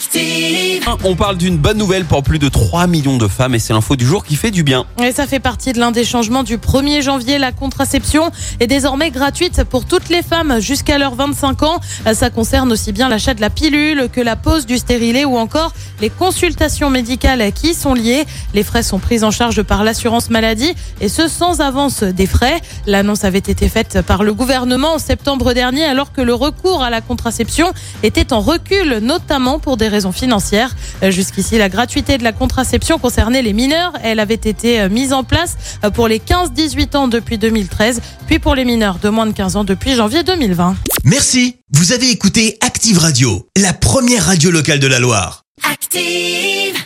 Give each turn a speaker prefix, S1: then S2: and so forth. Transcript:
S1: Active.
S2: On parle d'une bonne nouvelle pour plus de 3 millions de femmes et c'est l'info du jour qui fait du bien.
S3: Et ça fait partie de l'un des changements du 1er janvier. La contraception est désormais gratuite pour toutes les femmes jusqu'à leurs 25 ans. Ça concerne aussi bien l'achat de la pilule que la pose du stérilet ou encore les consultations médicales qui sont liées. Les frais sont pris en charge par l'assurance maladie et ce sans avance des frais. L'annonce avait été faite par le gouvernement en septembre dernier alors que le recours à la contraception était en recul, notamment pour des raisons financières. Jusqu'ici, la gratuité de la contraception concernait les mineurs. Elle avait été mise en place pour les 15-18 ans depuis 2013, puis pour les mineurs de moins de 15 ans depuis janvier 2020.
S4: Merci. Vous avez écouté Active Radio, la première radio locale de la Loire.
S1: Active.